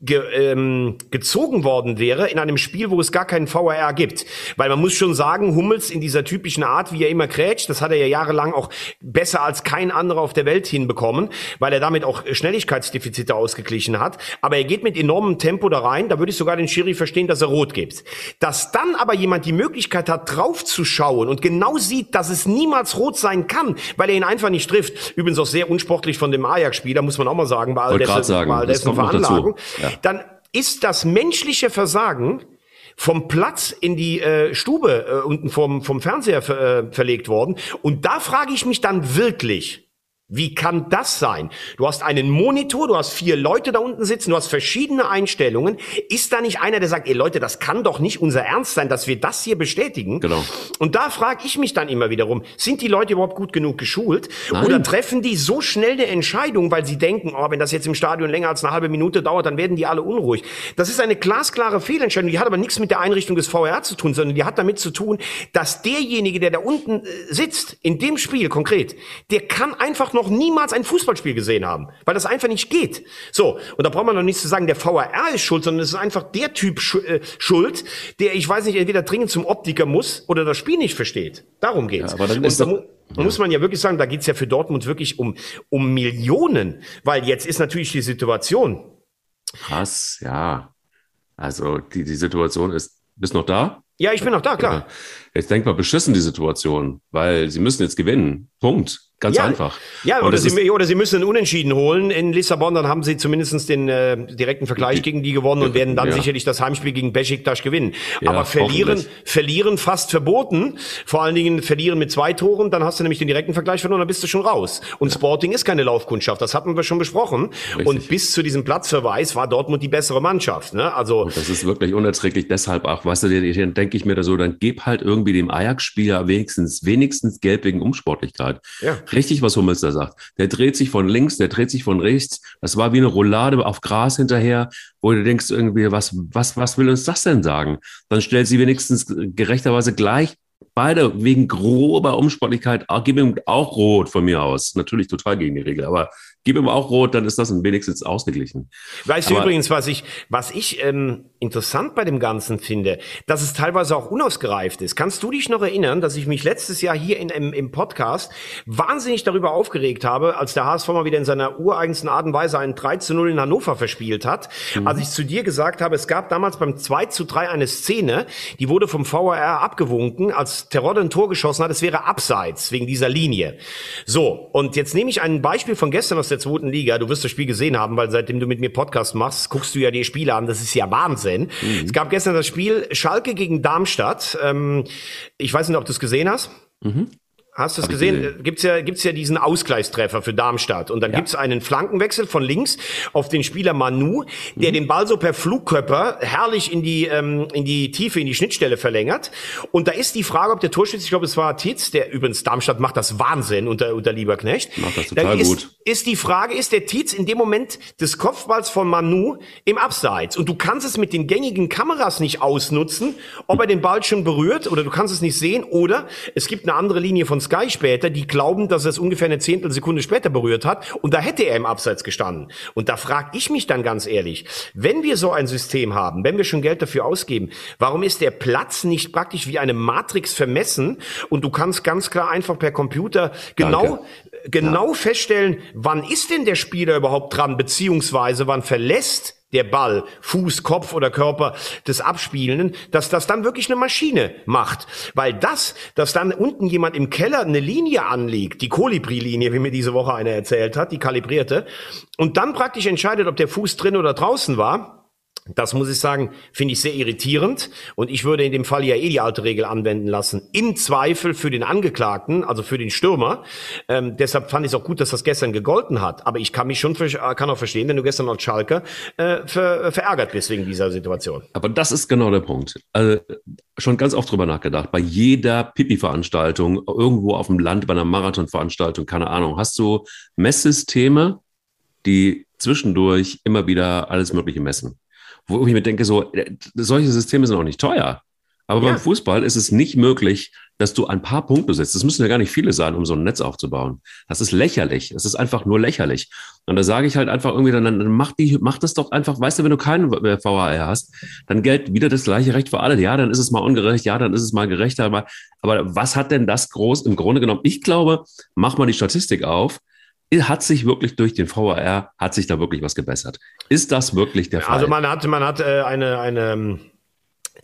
ge, ähm, gezogen worden wäre in einem Spiel, wo es gar keinen VAR gibt. Weil man muss schon sagen, Hummels in dieser typischen Art, wie er immer krätscht, das hat er ja jahrelang auch besser als kein anderer auf der Welt hinbekommen, weil er damit auch Schnelligkeitsdefizite ausgeglichen hat. Aber er geht mit enormem Tempo da rein, da würde ich sogar den Schiri verstehen, dass er rot gibt. Dass dann aber jemand die Möglichkeit hat, draufzuschauen und genau sieht, dass es niemals rot sein kann, weil er ihn einfach nicht trifft. Übrigens auch sehr unsportlich von dem Ajax-Spieler, muss man auch mal sagen, bei all dessen, bei all dessen Veranlagung. Ja. Dann ist das menschliche Versagen vom Platz in die äh, Stube äh, unten vom, vom Fernseher ver, äh, verlegt worden. Und da frage ich mich dann wirklich, wie kann das sein? Du hast einen Monitor, du hast vier Leute da unten sitzen, du hast verschiedene Einstellungen. Ist da nicht einer, der sagt, ey Leute, das kann doch nicht unser Ernst sein, dass wir das hier bestätigen? Genau. Und da frage ich mich dann immer wiederum, sind die Leute überhaupt gut genug geschult? Nein. Oder treffen die so schnell eine Entscheidung, weil sie denken, oh, wenn das jetzt im Stadion länger als eine halbe Minute dauert, dann werden die alle unruhig. Das ist eine glasklare Fehlentscheidung. Die hat aber nichts mit der Einrichtung des VR zu tun, sondern die hat damit zu tun, dass derjenige, der da unten äh, sitzt, in dem Spiel konkret, der kann einfach noch niemals ein Fußballspiel gesehen haben, weil das einfach nicht geht. So, und da braucht man noch nicht zu sagen, der VAR ist schuld, sondern es ist einfach der Typ äh, schuld, der, ich weiß nicht, entweder dringend zum Optiker muss oder das Spiel nicht versteht. Darum geht's. Ja, aber dann und da mu- da muss man ja wirklich sagen, da geht's ja für Dortmund wirklich um, um Millionen, weil jetzt ist natürlich die Situation, Krass, ja. Also die, die Situation ist, bist noch da? ja, ich bin noch da, klar. Ja. Jetzt denk mal beschissen die Situation, weil sie müssen jetzt gewinnen. Punkt. Ganz ja, einfach. Ja, oder sie, oder sie müssen einen Unentschieden holen in Lissabon, dann haben sie zumindest den äh, direkten Vergleich gegen die gewonnen und werden dann Ja. sicherlich das Heimspiel gegen Besiktas gewinnen. Ja, Aber verlieren, verlieren fast verboten. Vor allen Dingen verlieren mit zwei Toren, dann hast du nämlich den direkten Vergleich verloren, dann bist du schon raus. Und Sporting ist keine Laufkundschaft, das hatten wir schon besprochen. Und bis zu diesem Platzverweis war Dortmund die bessere Mannschaft. Ne? Also Das ist wirklich unerträglich. Deshalb auch, weißt du, denke ich mir da so, dann gib halt irgendwie dem Ajax-Spieler wenigstens, wenigstens Geld wegen Unsportlichkeit. Ja. Richtig, was Hummels da sagt. Der dreht sich von links, der dreht sich von rechts. Das war wie eine Roulade auf Gras hinterher, wo du denkst irgendwie, was, was, was will uns das denn sagen? Dann stellt sie wenigstens gerechterweise gleich beide wegen grober Unsportlichkeit, ah, gib ihm auch rot von mir aus. Natürlich total gegen die Regel, aber gib ihm auch rot, dann ist das wenigstens ausgeglichen. Weißt du Aber- übrigens, was ich, was ich ähm, interessant bei dem Ganzen finde, dass es teilweise auch unausgereift ist. Kannst du dich noch erinnern, dass ich mich letztes Jahr hier in, im, im Podcast wahnsinnig darüber aufgeregt habe, als der HSV mal wieder in seiner ureigensten Art und Weise einen 3 zu 0 in Hannover verspielt hat, als ich zu dir gesagt habe, es gab damals beim 2 zu 3 eine Szene, die wurde vom VAR abgewunken, als Terodde ein Tor geschossen hat, es wäre abseits wegen dieser Linie. So, und jetzt nehme ich ein Beispiel von gestern aus der zweiten Liga. Du wirst das Spiel gesehen haben, weil seitdem du mit mir Podcast machst, guckst du ja die Spiele an. Das ist ja Wahnsinn. Es gab gestern das Spiel Schalke gegen Darmstadt. Ähm, ich weiß nicht, ob du es gesehen hast. Hast du es gesehen? gesehen. Gibt's ja, gibt's ja diesen Ausgleichstreffer für Darmstadt. Und dann gibt's einen Flankenwechsel von links auf den Spieler Manu, der den Ball so per Flugkörper herrlich in die, ähm, in die Tiefe, in die Schnittstelle verlängert. Und da ist die Frage, ob der Torschütze, ich glaube, es war Titz, der übrigens Darmstadt macht das Wahnsinn unter, unter Lieberknecht. Macht das total ist, gut. ist die Frage, ist der Tietz in dem Moment des Kopfballs von Manu im Abseits? Und du kannst es mit den gängigen Kameras nicht ausnutzen, ob er den Ball schon berührt oder du kannst es nicht sehen. Oder es gibt eine andere Linie von Sky später, die glauben, dass er es ungefähr eine Zehntelsekunde später berührt hat. Und da hätte er im Abseits gestanden. Und da frage ich mich dann ganz ehrlich, wenn wir so ein System haben, wenn wir schon Geld dafür ausgeben, warum ist der Platz nicht praktisch wie eine Matrix vermessen und du kannst ganz klar einfach per Computer genau Danke. genau feststellen, wann ist denn der Spieler überhaupt dran, beziehungsweise wann verlässt der Ball, Fuß, Kopf oder Körper des Abspielenden, dass das dann wirklich eine Maschine macht. Weil das, dass dann unten jemand im Keller eine Linie anlegt, die Kolibri-Linie, wie mir diese Woche einer erzählt hat, die kalibrierte, und dann praktisch entscheidet, ob der Fuß drin oder draußen war, das muss ich sagen, finde ich sehr irritierend. Und ich würde in dem Fall ja eh die alte Regel anwenden lassen. Im Zweifel für den Angeklagten, also für den Stürmer. Ähm, deshalb fand ich es auch gut, dass das gestern gegolten hat. Aber ich kann mich schon, ver- kann auch verstehen, wenn du gestern als Schalker äh, ver verärgert bist wegen dieser Situation. Aber das ist genau der Punkt. Also, schon ganz oft drüber nachgedacht. Bei jeder Pipi-Veranstaltung, irgendwo auf dem Land, bei einer Marathon-Veranstaltung, keine Ahnung, hast du Messsysteme, die zwischendurch immer wieder alles Mögliche messen. Wo ich mir denke, so, äh, solche Systeme sind auch nicht teuer. Aber Ja. beim Fußball ist es nicht möglich, dass du ein paar Punkte setzt. Das müssen ja gar nicht viele sein, um so ein Netz aufzubauen. Das ist lächerlich. Das ist einfach nur lächerlich. Und da sage ich halt einfach irgendwie, dann, dann mach, die, mach das doch einfach, weißt du, wenn du keinen äh, VAR hast, dann gilt wieder das gleiche Recht für alle. Ja, dann ist es mal ungerecht, ja, dann ist es mal gerechter. Aber, aber was hat denn das groß im Grunde genommen? Ich glaube, mach mal die Statistik auf. Hat sich wirklich durch den VAR, hat sich da wirklich was gebessert? Ist das wirklich der Fall? Also man hat, man hat äh, eine, eine ähm,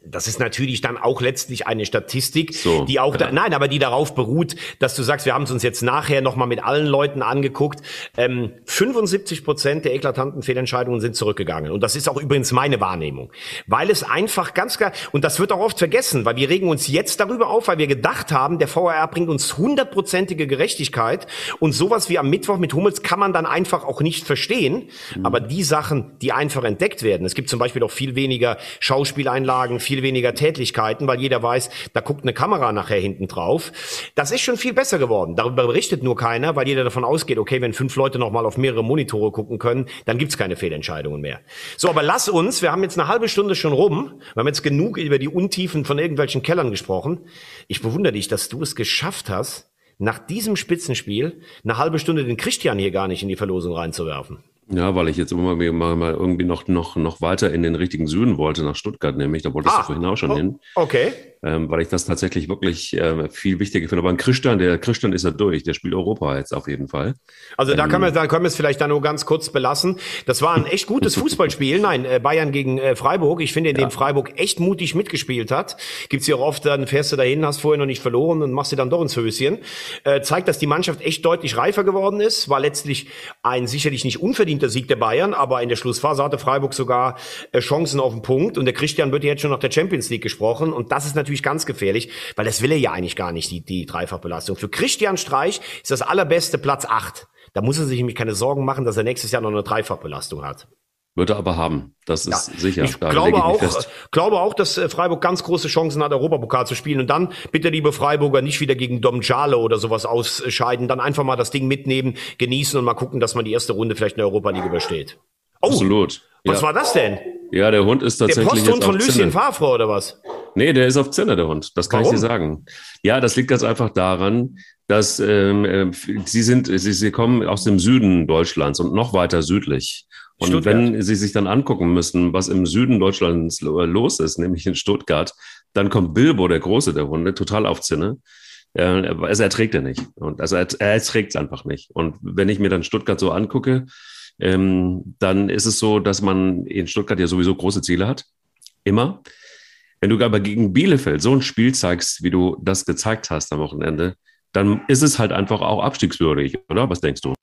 das ist natürlich dann auch letztlich eine Statistik, So, die auch, da, ja. nein, aber die darauf beruht, dass du sagst, wir haben es uns jetzt nachher nochmal mit allen Leuten angeguckt. Ähm, 75 Prozent der eklatanten Fehlentscheidungen sind zurückgegangen. Und das ist auch übrigens meine Wahrnehmung. Weil es einfach ganz klar, und das wird auch oft vergessen, weil wir regen uns jetzt darüber auf, weil wir gedacht haben, der VAR bringt uns hundertprozentige Gerechtigkeit und sowas wie am Mittwoch mit Hummels kann man dann einfach auch nicht verstehen. Aber die Sachen, die einfach entdeckt werden, es gibt zum Beispiel auch viel weniger Schauspieleinlagen, viel weniger Tätlichkeiten, weil jeder weiß, da guckt eine Kamera nachher hinten drauf. Das ist schon viel besser geworden. Darüber berichtet nur keiner, weil jeder davon ausgeht, okay, wenn fünf Leute nochmal auf mehrere Monitore gucken können, dann gibt's keine Fehlentscheidungen mehr. So, aber lass uns, wir haben jetzt eine halbe Stunde schon rum, wir haben jetzt genug über die Untiefen von irgendwelchen Kellern gesprochen. Ich bewundere dich, dass du es geschafft hast, nach diesem Spitzenspiel eine halbe Stunde den Christian hier gar nicht in die Verlosung reinzuwerfen. Ja, weil ich jetzt immer mal, mal, irgendwie noch, noch, noch weiter in den richtigen Süden wollte, nach Stuttgart nämlich. Da wolltest du vorhin auch schon oh, hin. Okay. Ähm, weil ich das tatsächlich wirklich äh, viel wichtiger finde. Aber ein Christian, der Christian ist ja durch, der spielt Europa jetzt auf jeden Fall. Also da Ähm, können wir, da können wir es vielleicht dann nur ganz kurz belassen. Das war ein echt gutes Fußballspiel. Nein, äh, Bayern gegen äh, Freiburg. Ich finde, in dem Freiburg echt mutig mitgespielt hat. Gibt's ja auch oft, dann fährst du dahin, hast vorher noch nicht verloren und machst dir dann doch ins Höschen. Äh, zeigt, dass die Mannschaft echt deutlich reifer geworden ist. War letztlich ein sicherlich nicht unverdienter Sieg der Bayern, aber in der Schlussphase hatte Freiburg sogar äh, Chancen auf den Punkt. Und der Christian wird ja jetzt schon nach der Champions League gesprochen. Und das ist natürlich ganz gefährlich, weil das will er ja eigentlich gar nicht, die, die Dreifachbelastung. Für Christian Streich ist das allerbeste Platz acht. Da muss er sich nämlich keine Sorgen machen, dass er nächstes Jahr noch eine Dreifachbelastung hat. Wird er aber haben. Das ist sicher. Ich Da glaube ich auch, fest. glaube auch, dass äh, Freiburg ganz große Chancen hat, Europapokal zu spielen. Und dann bitte, liebe Freiburger, nicht wieder gegen Domjale oder sowas ausscheiden. Dann einfach mal das Ding mitnehmen, genießen und mal gucken, dass man die erste Runde vielleicht in der Europa League übersteht. Oh, Absolut. was ja. war das denn? ja, der Hund ist Der tatsächlich Posthund jetzt von Lucien. Favre oder was? Nee, der ist auf Zinne, der Hund. Das kann Warum? ich dir sagen. Ja, das liegt ganz einfach daran, dass ähm, äh, sie sind, sie, sie kommen aus dem Süden Deutschlands und noch weiter südlich. Und Stuttgart. wenn Sie sich dann angucken müssen, was im Süden Deutschlands lo- los ist, nämlich in Stuttgart, dann kommt Bilbo, der Große der Hunde, total auf Zinne. Äh, also erträgt er nicht. Und also er, er erträgt es einfach nicht. Und wenn ich mir dann Stuttgart so angucke, ähm, dann ist es so, dass man in Stuttgart ja sowieso große Ziele hat. Immer. Wenn du aber gegen Bielefeld so ein Spiel zeigst, wie du das gezeigt hast am Wochenende, dann ist es halt einfach auch abstiegswürdig, oder? Was denkst du?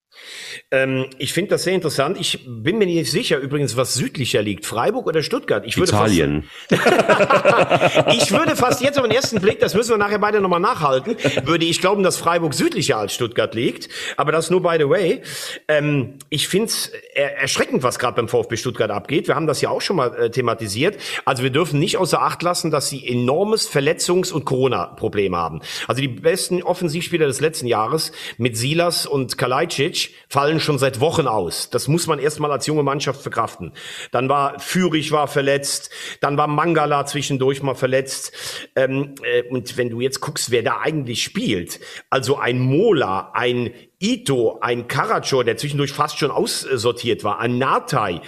Ähm, ich finde das sehr interessant. Ich bin mir nicht sicher, übrigens, was südlicher liegt. Freiburg oder Stuttgart? Ich würde fast- Italien. Ich würde fast jetzt auf den ersten Blick, das müssen wir nachher beide nochmal nachhalten, würde ich glauben, dass Freiburg südlicher als Stuttgart liegt. Aber das nur by the way. Ähm, ich finde es er erschreckend, was gerade beim VfB Stuttgart abgeht. Wir haben das ja auch schon mal äh, thematisiert. Also wir dürfen nicht außer Acht lassen, dass sie enormes Verletzungs- und Corona-Problem haben. Also die besten Offensivspieler des letzten Jahres mit Silas und Kalajdzic fallen schon seit Wochen aus. Das muss man erstmal als junge Mannschaft verkraften. Dann war Fürich war verletzt, dann war Mangala zwischendurch mal verletzt. Ähm, äh, und wenn du jetzt guckst, wer da eigentlich spielt, also ein Mola, ein Ito, ein Caraccio, der zwischendurch fast schon aussortiert war, ein Natai,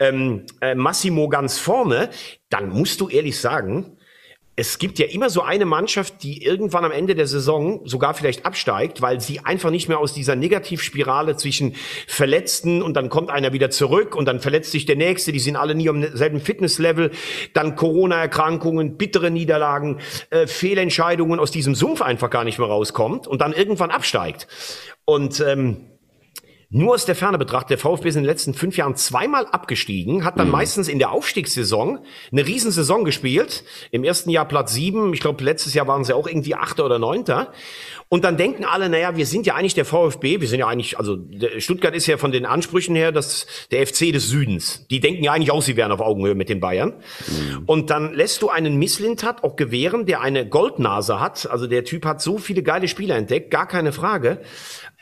ähm, äh, Massimo ganz vorne, dann musst du ehrlich sagen, es gibt ja immer so eine Mannschaft, die irgendwann am Ende der Saison sogar vielleicht absteigt, weil sie einfach nicht mehr aus dieser Negativspirale zwischen Verletzten und dann kommt einer wieder zurück und dann verletzt sich der Nächste, die sind alle nie am selben Fitnesslevel, dann Corona-Erkrankungen, bittere Niederlagen, äh, Fehlentscheidungen aus diesem Sumpf einfach gar nicht mehr rauskommt und dann irgendwann absteigt. Und ähm, nur aus der Ferne betrachtet, der VfB ist in den letzten fünf Jahren zweimal abgestiegen, hat dann meistens in der Aufstiegssaison eine Riesensaison gespielt. Im ersten Jahr Platz sieben, ich glaube letztes Jahr waren sie auch irgendwie Achter oder Neunter. Und dann denken alle, naja, wir sind ja eigentlich der VfB, wir sind ja eigentlich, also Stuttgart ist ja von den Ansprüchen her das, der FC des Südens. Die denken ja eigentlich auch, sie wären auf Augenhöhe mit den Bayern. Und dann lässt du einen Misslintat auch gewähren, der eine Goldnase hat. Also der Typ hat so viele geile Spieler entdeckt, gar keine Frage.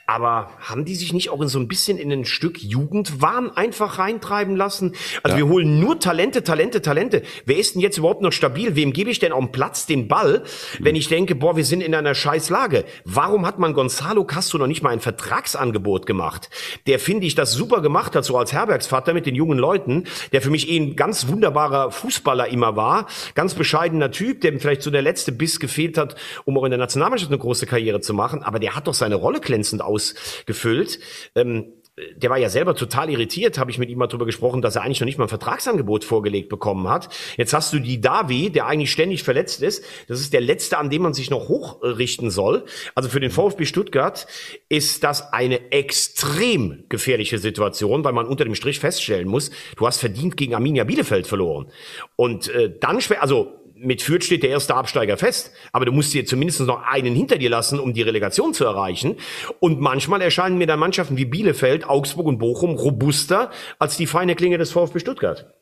Aber haben die sich nicht auch in so ein bisschen in ein Stück Jugendwahn einfach reintreiben lassen? Also wir holen nur Talente, Talente, Talente. Wer ist denn jetzt überhaupt noch stabil? Wem gebe ich denn auf dem Platz den Ball, wenn ich denke, boah, wir sind in einer scheiß Lage? Warum hat man Gonzalo Castro noch nicht mal ein Vertragsangebot gemacht? Der, finde ich, das super gemacht hat, so als Herbergsvater mit den jungen Leuten, der für mich eh ein ganz wunderbarer Fußballer immer war. Ganz bescheidener Typ, dem vielleicht so der letzte Biss gefehlt hat, um auch in der Nationalmannschaft eine große Karriere zu machen. Aber der hat doch seine Rolle glänzend ausgefüllt. Ähm, der war ja selber total irritiert, habe ich mit ihm mal drüber gesprochen, dass er eigentlich noch nicht mal ein Vertragsangebot vorgelegt bekommen hat. Jetzt hast du die Davi, der eigentlich ständig verletzt ist. Das ist der letzte, an dem man sich noch hochrichten soll. Also für den VfB Stuttgart ist das eine extrem gefährliche Situation, weil man unter dem Strich feststellen muss, du hast verdient gegen Arminia Bielefeld verloren. Und äh, dann schwer, also mit Fürth steht der erste Absteiger fest, aber du musst dir zumindest noch einen hinter dir lassen, um die Relegation zu erreichen. Und manchmal erscheinen mir dann Mannschaften wie Bielefeld, Augsburg und Bochum robuster als die feine Klinge des VfB Stuttgart.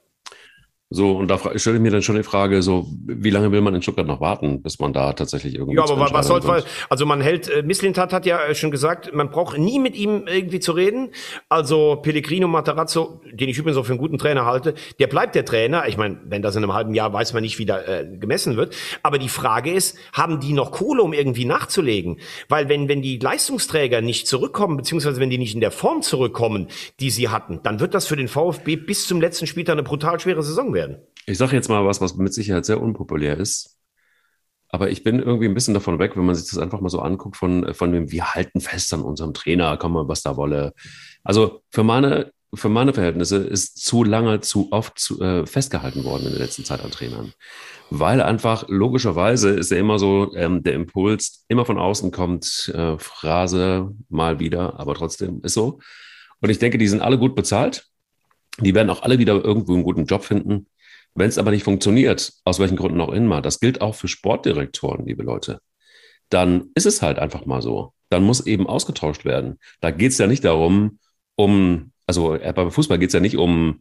So, und da stelle ich mir dann schon die Frage, so, wie lange will man in Stuttgart noch warten, bis man da tatsächlich irgendwie. Ja, aber was soll, kommt? also man hält, äh, Misslintat hat ja schon gesagt, man braucht nie mit ihm irgendwie zu reden. Also Pellegrino Matarazzo, den ich übrigens auch für einen guten Trainer halte, der bleibt der Trainer. Ich meine, wenn das in einem halben Jahr weiß man nicht, wie da äh, gemessen wird. Aber die Frage ist, haben die noch Kohle, um irgendwie nachzulegen? Weil wenn, wenn die Leistungsträger nicht zurückkommen, beziehungsweise wenn die nicht in der Form zurückkommen, die sie hatten, dann wird das für den VfB bis zum letzten Spieltag eine brutal schwere Saison werden. Ich sage jetzt mal was, was mit Sicherheit sehr unpopulär ist. Aber ich bin irgendwie ein bisschen davon weg, wenn man sich das einfach mal so anguckt, von, von dem, wir halten fest an unserem Trainer, komm mal, was da wolle. Also für meine, für meine Verhältnisse ist zu lange, zu oft zu, äh, festgehalten worden in der letzten Zeit an Trainern. Weil einfach logischerweise ist ja immer so, ähm, der Impuls immer von außen kommt, äh, Phrase mal wieder, aber trotzdem ist so. Und ich denke, die sind alle gut bezahlt. Die werden auch alle wieder irgendwo einen guten Job finden. Wenn es aber nicht funktioniert, aus welchen Gründen auch immer, das gilt auch für Sportdirektoren, liebe Leute, dann ist es halt einfach mal so. Dann muss eben ausgetauscht werden. Da geht es ja nicht darum, um, also äh, beim Fußball geht es ja nicht um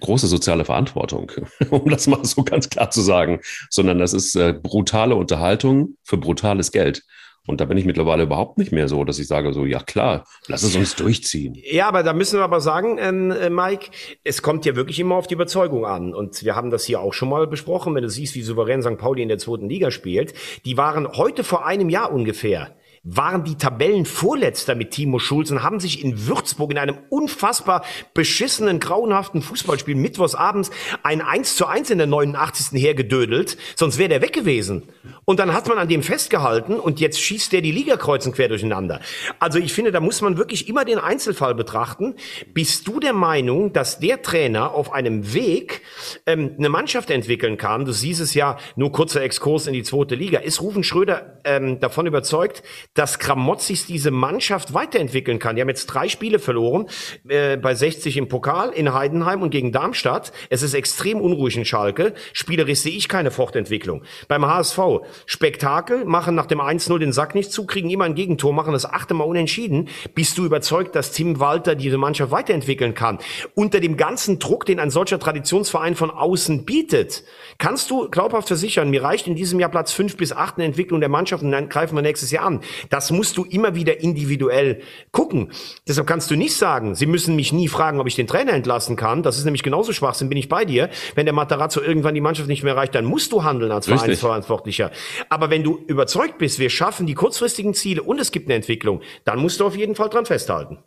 große soziale Verantwortung, um das mal so ganz klar zu sagen, sondern das ist äh, brutale Unterhaltung für brutales Geld. Und da bin ich mittlerweile überhaupt nicht mehr so, dass ich sage so, ja klar, lass es uns durchziehen. Ja, aber da müssen wir aber sagen, ähm, äh, Mike, es kommt ja wirklich immer auf die Überzeugung an. Und wir haben das hier auch schon mal besprochen, wenn du siehst, wie souverän St. Pauli in der zweiten Liga spielt. Die waren heute vor einem Jahr ungefähr waren die Tabellenvorletzter mit Timo Schulz und haben sich in Würzburg in einem unfassbar beschissenen, grauenhaften Fußballspiel mittwochs abends ein 1 zu 1 in der 89. hergedödelt, sonst wäre der weg gewesen. Und dann hat man an dem festgehalten und jetzt schießt der die Ligakreuzen quer durcheinander. Also ich finde, da muss man wirklich immer den Einzelfall betrachten. Bist du der Meinung, dass der Trainer auf einem Weg ähm, eine Mannschaft entwickeln kann? Du siehst es ja, nur kurzer Exkurs in die zweite Liga. Ist Rufen Schröder ähm, davon überzeugt, dass Kramotzis diese Mannschaft weiterentwickeln kann. Die haben jetzt drei Spiele verloren, äh, bei 60 im Pokal, in Heidenheim und gegen Darmstadt. Es ist extrem unruhig in Schalke. Spielerisch sehe ich keine Fortentwicklung. Beim HSV, Spektakel, machen nach dem 1-0 den Sack nicht zu, kriegen immer ein Gegentor, machen das achte Mal unentschieden. Bist du überzeugt, dass Tim Walter diese Mannschaft weiterentwickeln kann? Unter dem ganzen Druck, den ein solcher Traditionsverein von außen bietet, kannst du glaubhaft versichern, mir reicht in diesem Jahr Platz 5 bis 8 in Entwicklung der Mannschaft und dann greifen wir nächstes Jahr an. Das musst du immer wieder individuell gucken. Deshalb kannst du nicht sagen, sie müssen mich nie fragen, ob ich den Trainer entlassen kann. Das ist nämlich genauso Schwachsinn, bin ich bei dir. Wenn der Matarazzo irgendwann die Mannschaft nicht mehr erreicht, dann musst du handeln als Richtig. Vereinsverantwortlicher. Aber wenn du überzeugt bist, wir schaffen die kurzfristigen Ziele und es gibt eine Entwicklung, dann musst du auf jeden Fall dran festhalten.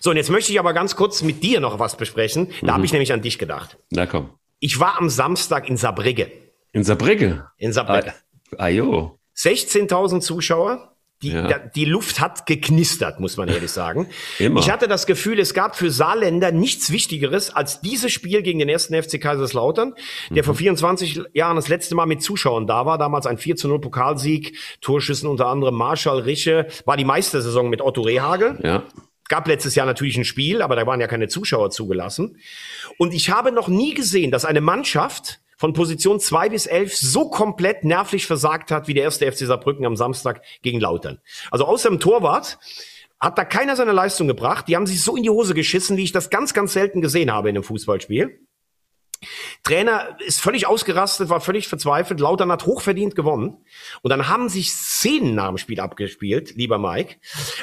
So, und jetzt möchte ich aber ganz kurz mit dir noch was besprechen. Da mhm. habe ich nämlich an dich gedacht. Na komm. Ich war am Samstag in Saarbrücke. In Saarbrücke? In Saarbrücke. Ah, ah jo. 16.000 Zuschauer. Die, ja. die Luft hat geknistert, muss man ehrlich sagen. Immer. Ich hatte das Gefühl, es gab für Saarländer nichts Wichtigeres als dieses Spiel gegen den ersten FC Kaiserslautern, der mhm. vor 24 Jahren das letzte Mal mit Zuschauern da war. Damals ein 4 zu 0 Pokalsieg, Torschüssen unter anderem Marschall Riche, war die Meistersaison mit Otto Rehagel. Ja. Gab letztes Jahr natürlich ein Spiel, aber da waren ja keine Zuschauer zugelassen. Und ich habe noch nie gesehen, dass eine Mannschaft von Position zwei bis elf so komplett nervlich versagt hat wie der erste FC Saarbrücken am Samstag gegen Lautern. Also außer dem Torwart hat da keiner seine Leistung gebracht. Die haben sich so in die Hose geschissen, wie ich das ganz, ganz selten gesehen habe in einem Fußballspiel. Trainer ist völlig ausgerastet, war völlig verzweifelt. Lautern hat hochverdient gewonnen. Und dann haben sich Szenen nach dem Spiel abgespielt, lieber Mike.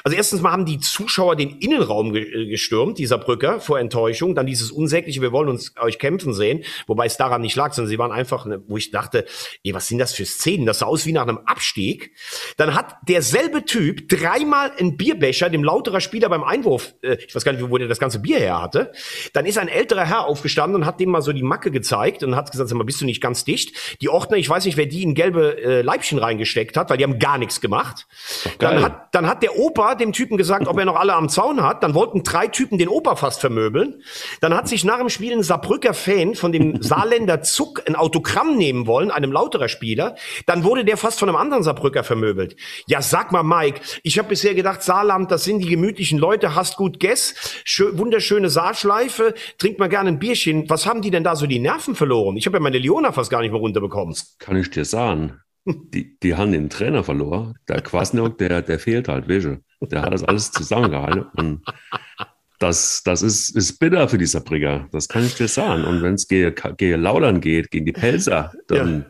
Also erstens mal haben die Zuschauer den Innenraum äh, gestürmt, dieser Brücker, vor Enttäuschung. Dann dieses unsägliche, wir wollen uns euch kämpfen sehen. Wobei es daran nicht lag, sondern sie waren einfach, wo ich dachte, ey, was sind das für Szenen? Das sah aus wie nach einem Abstieg. Dann hat derselbe Typ dreimal einen Bierbecher dem lauterer Spieler beim Einwurf, äh, ich weiß gar nicht, wo der das ganze Bier her hatte. Dann ist ein älterer Herr aufgestanden und hat dem mal so die Macke gezeigt und hat gesagt, sag mal, bist du nicht ganz dicht? Die Ordner, ich weiß nicht, wer die in gelbe äh, Leibchen reingesteckt hat, weil die haben gar nichts gemacht. Dann hat, dann hat der Opa dem Typen gesagt, ob er noch alle am Zaun hat. Dann wollten drei Typen den Opa fast vermöbeln. Dann hat sich nach dem Spiel ein Saarbrücker Fan von dem Saarländer Zuck ein Autogramm nehmen wollen, einem lauterer Spieler. Dann wurde der fast von einem anderen Saarbrücker vermöbelt. Ja, sag mal, Mike, ich habe bisher gedacht, Saarland, das sind die gemütlichen Leute, hast gut Guess, schö wunderschöne Saarschleife, trinkt mal gerne ein Bierchen. Was haben die denn da so die Nerven verloren? Ich habe ja meine Leona fast gar nicht mehr runterbekommen. Kann ich dir sagen. Die, die haben den Trainer verloren. Der Kwasniok, der, der fehlt halt, du. Der hat das alles zusammengehalten. Und das, das ist, ist bitter für die Saarbrücker. Das kann ich dir sagen. Und wenn es gegen, gegen Laudern geht, gegen die Pelzer, dann,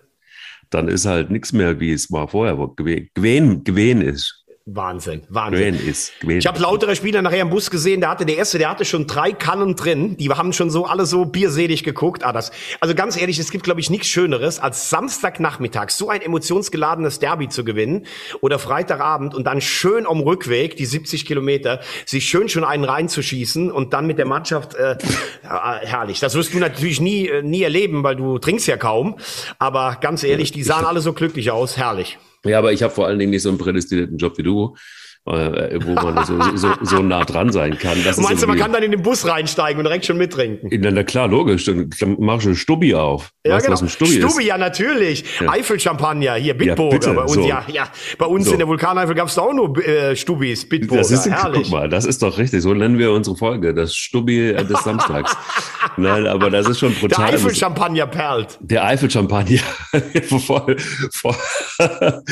dann ist halt nichts mehr, wie es mal vorher gewesen, gewesen ist. Wahnsinn, Wahnsinn. Ist. Ich habe lautere Spieler nachher im Bus gesehen, der hatte der erste, der hatte schon drei Kannen drin. Die haben schon so alle so bierselig geguckt. Ah, das, also ganz ehrlich, es gibt, glaube ich, nichts Schöneres, als Samstagnachmittag so ein emotionsgeladenes Derby zu gewinnen oder Freitagabend und dann schön am Rückweg, die 70 Kilometer, sich schön schon einen reinzuschießen und dann mit der Mannschaft, äh, ja, herrlich. Das wirst du natürlich nie, äh, nie erleben, weil du trinkst ja kaum. Aber ganz ehrlich, die sahen alle so glücklich aus. Herrlich. Ja, aber ich habe vor allen Dingen nicht so einen prädestinierten Job wie du, äh, wo man so, so, so nah dran sein kann. Das Du meinst, du, man kann dann in den Bus reinsteigen und direkt schon mittrinken? Na, na klar, logisch. Dann, dann mach ich einen Stubbi auf. weißt du, was ein Stubbi, ist? ja, natürlich. Eifel-Champagner, hier, Bitburger. bitte, bei uns, so. ja, ja. Bei uns So. in der Vulkaneifel gab's da auch nur äh, Stubis, Bitburger. Das ist, Herrlich. guck mal, das ist doch richtig. So nennen wir unsere Folge, das Stubbi äh, des Samstags. Nein, aber das ist schon Der brutal. Eifel-Champagner perlt. Der Eifel-Champagner. voll, voll.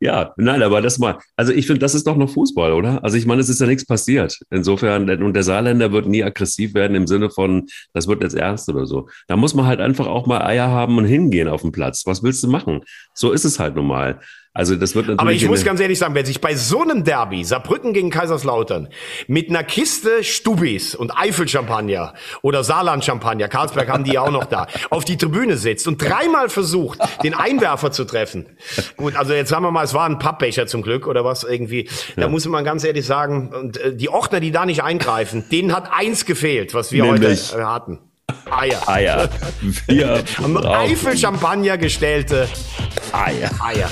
ja, nein, aber das mal. Also ich finde, das ist doch noch Fußball, oder? Also ich meine, es ist ja nichts passiert. Insofern, und der Saarländer wird nie aggressiv werden im Sinne von, das wird jetzt ernst oder so. Da muss man halt einfach auch mal Eier haben und hingehen auf den Platz. Was willst du machen? So ist es halt nun mal. Also das wird natürlich. Aber ich muss ganz ehrlich sagen, wer sich bei so einem Derby, Saarbrücken gegen Kaiserslautern, mit einer Kiste Stubis und Eifel-Champagner oder Saarland-Champagner, Karlsberg haben die ja auch noch da, auf die Tribüne sitzt und dreimal versucht, den Einwerfer zu treffen. Gut, also jetzt sagen wir mal, es war ein Pappbecher zum Glück oder was irgendwie. Da muss man ganz ehrlich sagen, und äh, die Ordner, die da nicht eingreifen, denen hat eins gefehlt, was wir Nämlich? heute äh, hatten. Eier. Eier. Wir Am Eifel-Champagner gestellte Eier. Eier.